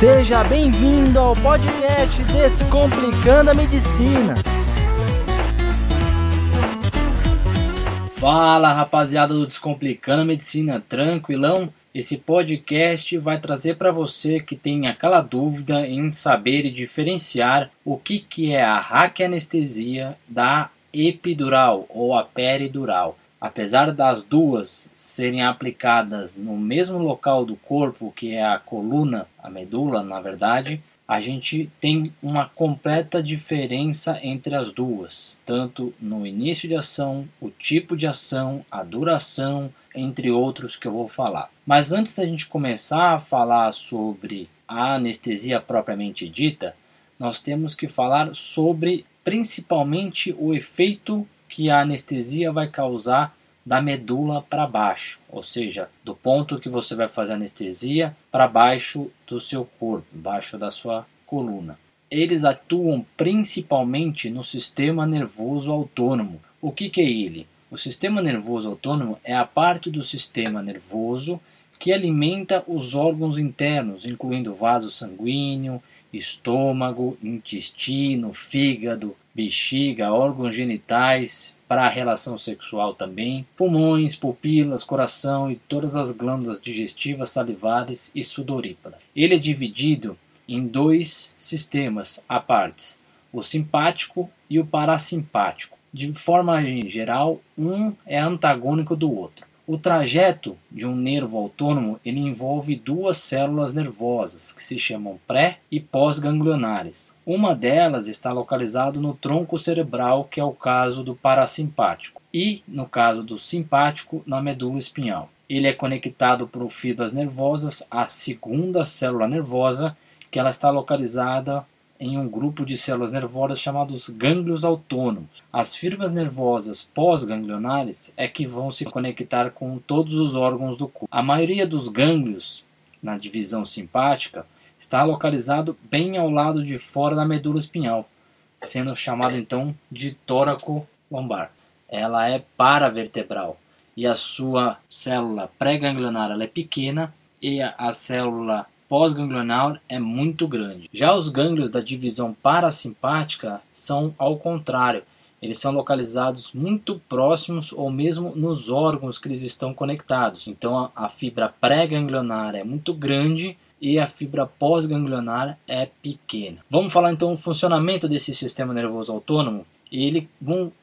Seja bem-vindo ao podcast Descomplicando a Medicina. Fala rapaziada do Descomplicando a Medicina, tranquilão? Esse podcast vai trazer para você que tem aquela dúvida em saber e diferenciar o que, que é a raquianestesia da epidural ou a peridural. Apesar das duas serem aplicadas no mesmo local do corpo, que é a coluna, a medula, na verdade, a gente tem uma completa diferença entre as duas, tanto no início de ação, o tipo de ação, a duração, entre outros que eu vou falar. Mas antes da gente começar a falar sobre a anestesia propriamente dita, nós temos que falar sobre principalmente o efeito que a anestesia vai causar da medula para baixo, ou seja, do ponto que você vai fazer anestesia para baixo do seu corpo, baixo da sua coluna. Eles atuam principalmente no sistema nervoso autônomo. O que, que é ele? O sistema nervoso autônomo é a parte do sistema nervoso que alimenta os órgãos internos, incluindo vaso sanguíneo, estômago, intestino, fígado, bexiga, órgãos genitais, para a relação sexual também, pulmões, pupilas, coração e todas as glândulas digestivas, salivares e sudoríparas. Ele é dividido em dois sistemas à parte, o simpático e o parasimpático. De forma geral, um é antagônico do outro. O trajeto de um nervo autônomo ele envolve duas células nervosas que se chamam pré e pós-ganglionares. Uma delas está localizada no tronco cerebral, que é o caso do parasimpático, e no caso do simpático, na medula espinhal. Ele é conectado por fibras nervosas à segunda célula nervosa, que ela está localizada em um grupo de células nervosas chamados gânglios autônomos. As fibras nervosas pós-ganglionares é que vão se conectar com todos os órgãos do corpo. A maioria dos gânglios na divisão simpática está localizado bem ao lado de fora da medula espinhal, sendo chamado então de tóraco lombar. Ela é paravertebral e a sua célula pré-ganglionar é pequena e a célula pós-ganglionar é muito grande. Já os gânglios da divisão parasimpática são ao contrário, eles são localizados muito próximos ou mesmo nos órgãos que eles estão conectados. Então a, fibra pré-ganglionar é muito grande e a fibra pós-ganglionar é pequena. Vamos falar então o funcionamento desse sistema nervoso autônomo. Ele,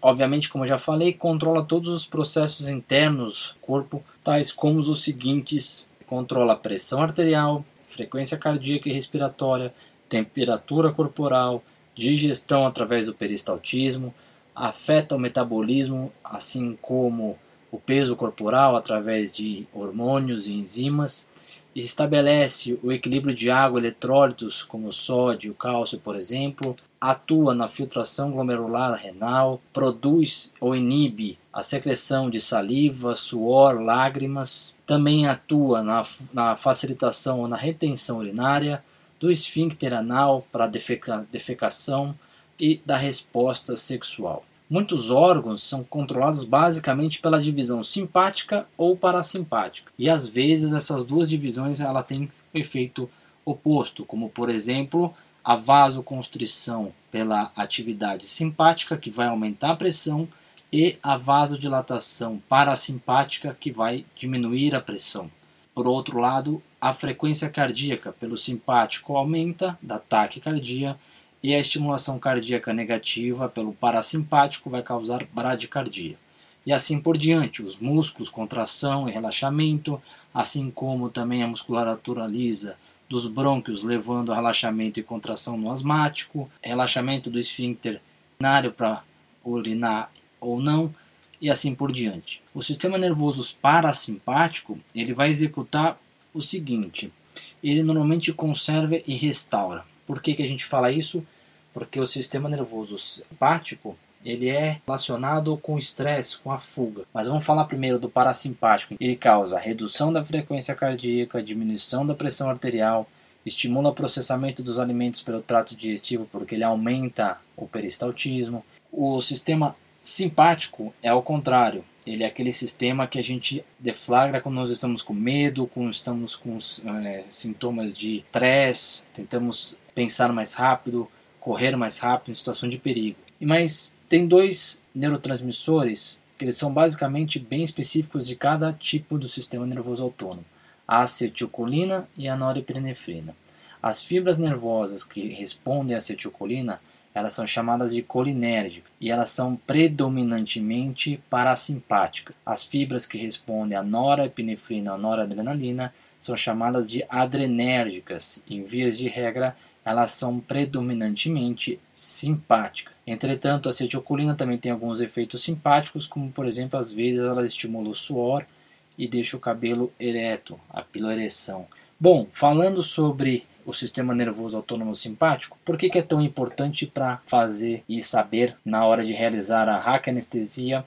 obviamente, como eu já falei, controla todos os processos internos do corpo, tais como os seguintes: controla a pressão arterial, frequência cardíaca e respiratória, temperatura corporal, digestão através do peristaltismo, afeta o metabolismo, assim como o peso corporal através de hormônios e enzimas, e estabelece o equilíbrio de água e eletrólitos, como sódio, cálcio, por exemplo, atua na filtração glomerular renal, produz ou inibe a secreção de saliva, suor, lágrimas, também atua na, na facilitação ou na retenção urinária, do esfíncter anal para defeca, defecação e da resposta sexual. Muitos órgãos são controlados basicamente pela divisão simpática ou parasimpática, e às vezes essas duas divisões ela têm efeito oposto, como por exemplo a vasoconstrição pela atividade simpática, que vai aumentar a pressão, e a vasodilatação parasimpática, que vai diminuir a pressão. Por outro lado, a frequência cardíaca pelo simpático aumenta, da taquicardia, e a estimulação cardíaca negativa pelo parasimpático vai causar bradicardia. E assim por diante, os músculos, contração e relaxamento, assim como também a musculatura lisa dos brônquios, levando a relaxamento e contração no asmático, relaxamento do esfíncter urinário para urinar ou não, e assim por diante. O sistema nervoso parasimpático ele vai executar o seguinte: ele normalmente conserva e restaura. Por que, que a gente fala isso? Porque o sistema nervoso simpático ele é relacionado com o estresse, com a fuga. Mas vamos falar primeiro do parasimpático. Ele causa redução da frequência cardíaca, diminuição da pressão arterial, estimula o processamento dos alimentos pelo trato digestivo porque ele aumenta o peristaltismo. O sistema simpático é ao contrário. Ele é aquele sistema que a gente deflagra quando nós estamos com medo, quando estamos com é, sintomas de estresse, tentamos pensar mais rápido, correr mais rápido em situação de perigo. Mas tem dois neurotransmissores que eles são basicamente bem específicos de cada tipo do sistema nervoso autônomo, a acetilcolina e a norepinefrina. As fibras nervosas que respondem à acetilcolina elas são chamadas de colinérgicas e elas são predominantemente parasimpáticas. As fibras que respondem à norepinefrina ou noradrenalina são chamadas de adrenérgicas. Em vias de regra, elas são predominantemente simpáticas. Entretanto, a acetilcolina também tem alguns efeitos simpáticos, como por exemplo, às vezes ela estimula o suor e deixa o cabelo ereto, a piloereção. Bom, falando sobre o sistema nervoso autônomo simpático, por que, que é tão importante para fazer e saber na hora de realizar a raquianestesia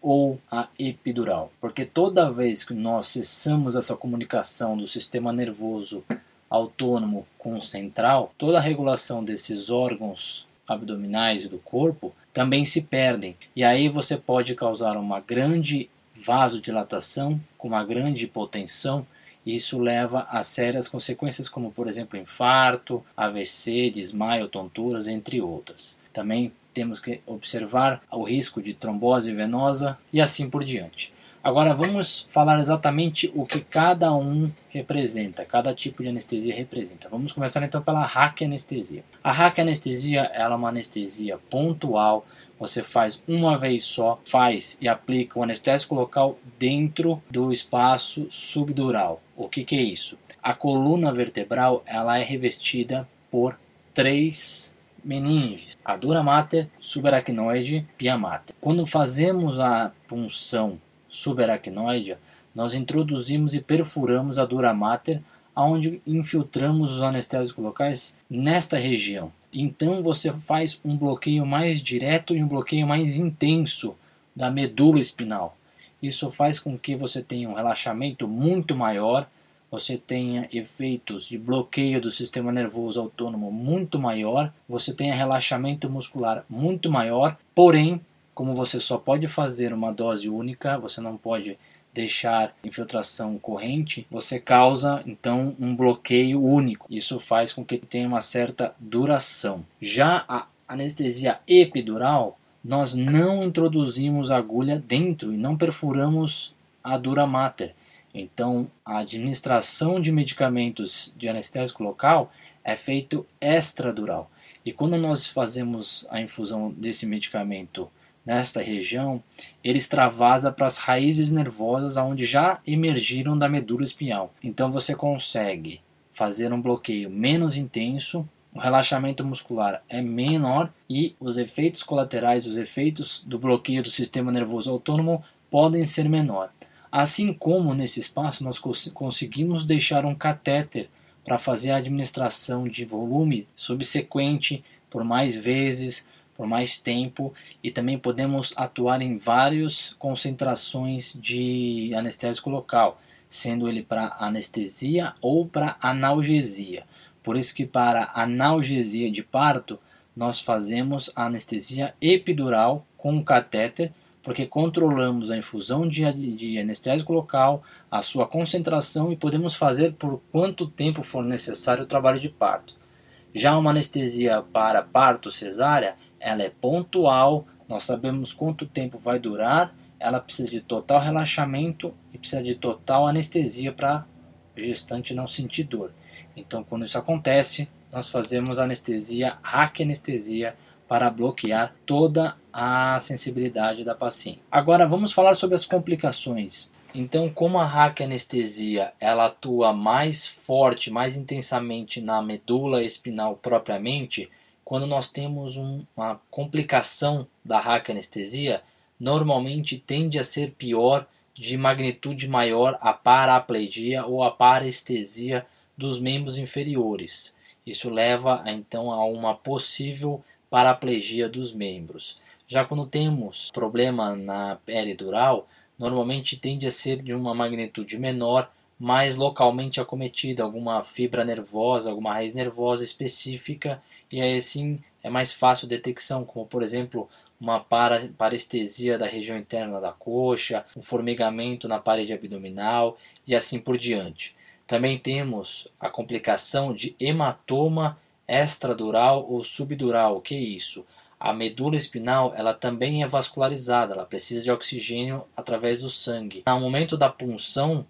ou a epidural? Porque toda vez que nós cessamos essa comunicação do sistema nervoso autônomo com o central, toda a regulação desses órgãos abdominais e do corpo também se perdem. E aí você pode causar uma grande vasodilatação, com uma grande hipotensão, isso leva a sérias consequências como, por exemplo, infarto, AVC, desmaio, tonturas, entre outras. Também temos que observar o risco de trombose venosa e assim por diante. Agora vamos falar exatamente o que cada um representa, cada tipo de anestesia representa. Vamos começar então pela raquianestesia. A raquianestesia é uma anestesia pontual, você faz uma vez só, faz e aplica o anestésico local dentro do espaço subdural. O que, que é isso? A coluna vertebral ela é revestida por três meninges, a dura mater, subaracnoide, pia mater. Quando fazemos a punção subaracnoide, nós introduzimos e perfuramos a dura mater, onde infiltramos os anestésicos locais nesta região. Então você faz um bloqueio mais direto e um bloqueio mais intenso da medula espinal. Isso faz com que você tenha um relaxamento muito maior, você tenha efeitos de bloqueio do sistema nervoso autônomo muito maior, você tenha relaxamento muscular muito maior, porém como você só pode fazer uma dose única, você não pode deixar infiltração corrente, você causa então um bloqueio único. Isso faz com que tenha uma certa duração. Já a anestesia epidural, nós não introduzimos agulha dentro e não perfuramos a dura mater. Então, a administração de medicamentos de anestésico local é feito extradural. E quando nós fazemos a infusão desse medicamento nesta região, ele extravasa para as raízes nervosas onde já emergiram da medula espinhal. Então você consegue fazer um bloqueio menos intenso, o relaxamento muscular é menor e os efeitos colaterais, os efeitos do bloqueio do sistema nervoso autônomo podem ser menor. Assim como nesse espaço nós cons conseguimos deixar um catéter para fazer a administração de volume subsequente por mais vezes, por mais tempo e também podemos atuar em várias concentrações de anestésico local, sendo ele para anestesia ou para analgesia. Por isso que para analgesia de parto nós fazemos a anestesia epidural com catéter, porque controlamos a infusão de, de anestésico local, a sua concentração e podemos fazer por quanto tempo for necessário o trabalho de parto. Já uma anestesia para parto cesárea ela é pontual, nós sabemos quanto tempo vai durar, ela precisa de total relaxamento e precisa de total anestesia para gestante não sentir dor. Então, quando isso acontece, nós fazemos anestesia, raquianestesia, para bloquear toda a sensibilidade da paciente. Agora vamos falar sobre as complicações. Então, como a raquianestesia ela atua mais forte, mais intensamente na medula espinal propriamente, quando nós temos um, uma complicação da raquianestesia, normalmente tende a ser pior, de magnitude maior, a paraplegia ou a parestesia dos membros inferiores. Isso leva então a uma possível paraplegia dos membros. Já quando temos problema na peridural, normalmente tende a ser de uma magnitude menor, mais localmente acometida, alguma fibra nervosa, alguma raiz nervosa específica e aí sim é mais fácil detecção, como por exemplo uma parestesia da região interna da coxa, um formigamento na parede abdominal e assim por diante. Também temos a complicação de hematoma extradural ou subdural. O que é isso? A medula espinal ela também é vascularizada, ela precisa de oxigênio através do sangue. No momento da punção,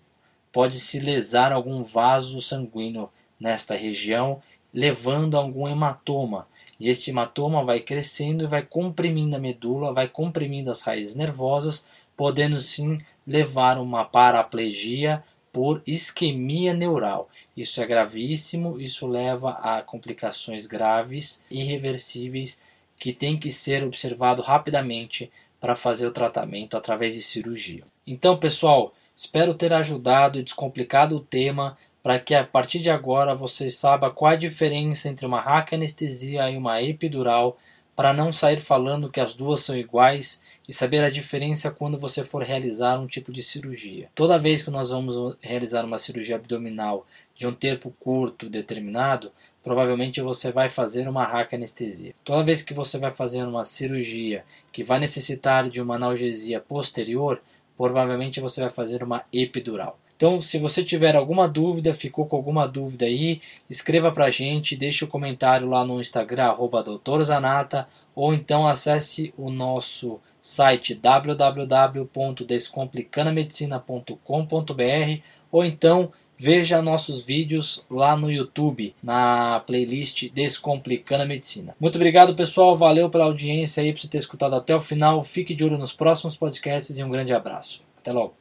pode-se lesar algum vaso sanguíneo nesta região, levando a algum hematoma. E este hematoma vai crescendo e vai comprimindo a medula, vai comprimindo as raízes nervosas, podendo sim levar uma paraplegia por isquemia neural. Isso é gravíssimo, isso leva a complicações graves, irreversíveis, que tem que ser observado rapidamente para fazer o tratamento através de cirurgia. Então, pessoal, espero ter ajudado e descomplicado o tema para que a partir de agora você saiba qual a diferença entre uma anestesia e uma epidural, para não sair falando que as duas são iguais e saber a diferença quando você for realizar um tipo de cirurgia. Toda vez que nós vamos realizar uma cirurgia abdominal de um tempo curto determinado, provavelmente você vai fazer uma anestesia. Toda vez que você vai fazer uma cirurgia que vai necessitar de uma analgesia posterior, provavelmente você vai fazer uma epidural. Então, se você tiver alguma dúvida, ficou com alguma dúvida aí, escreva pra gente, deixe o um comentário lá no Instagram, arroba doutorzanata, ou então acesse o nosso site www.descomplicandomedicina.com.br ou então veja nossos vídeos lá no YouTube, na playlist Descomplicando a Medicina. Muito obrigado, pessoal. Valeu pela audiência aí, por você ter escutado até o final. Fique de olho nos próximos podcasts e um grande abraço. Até logo.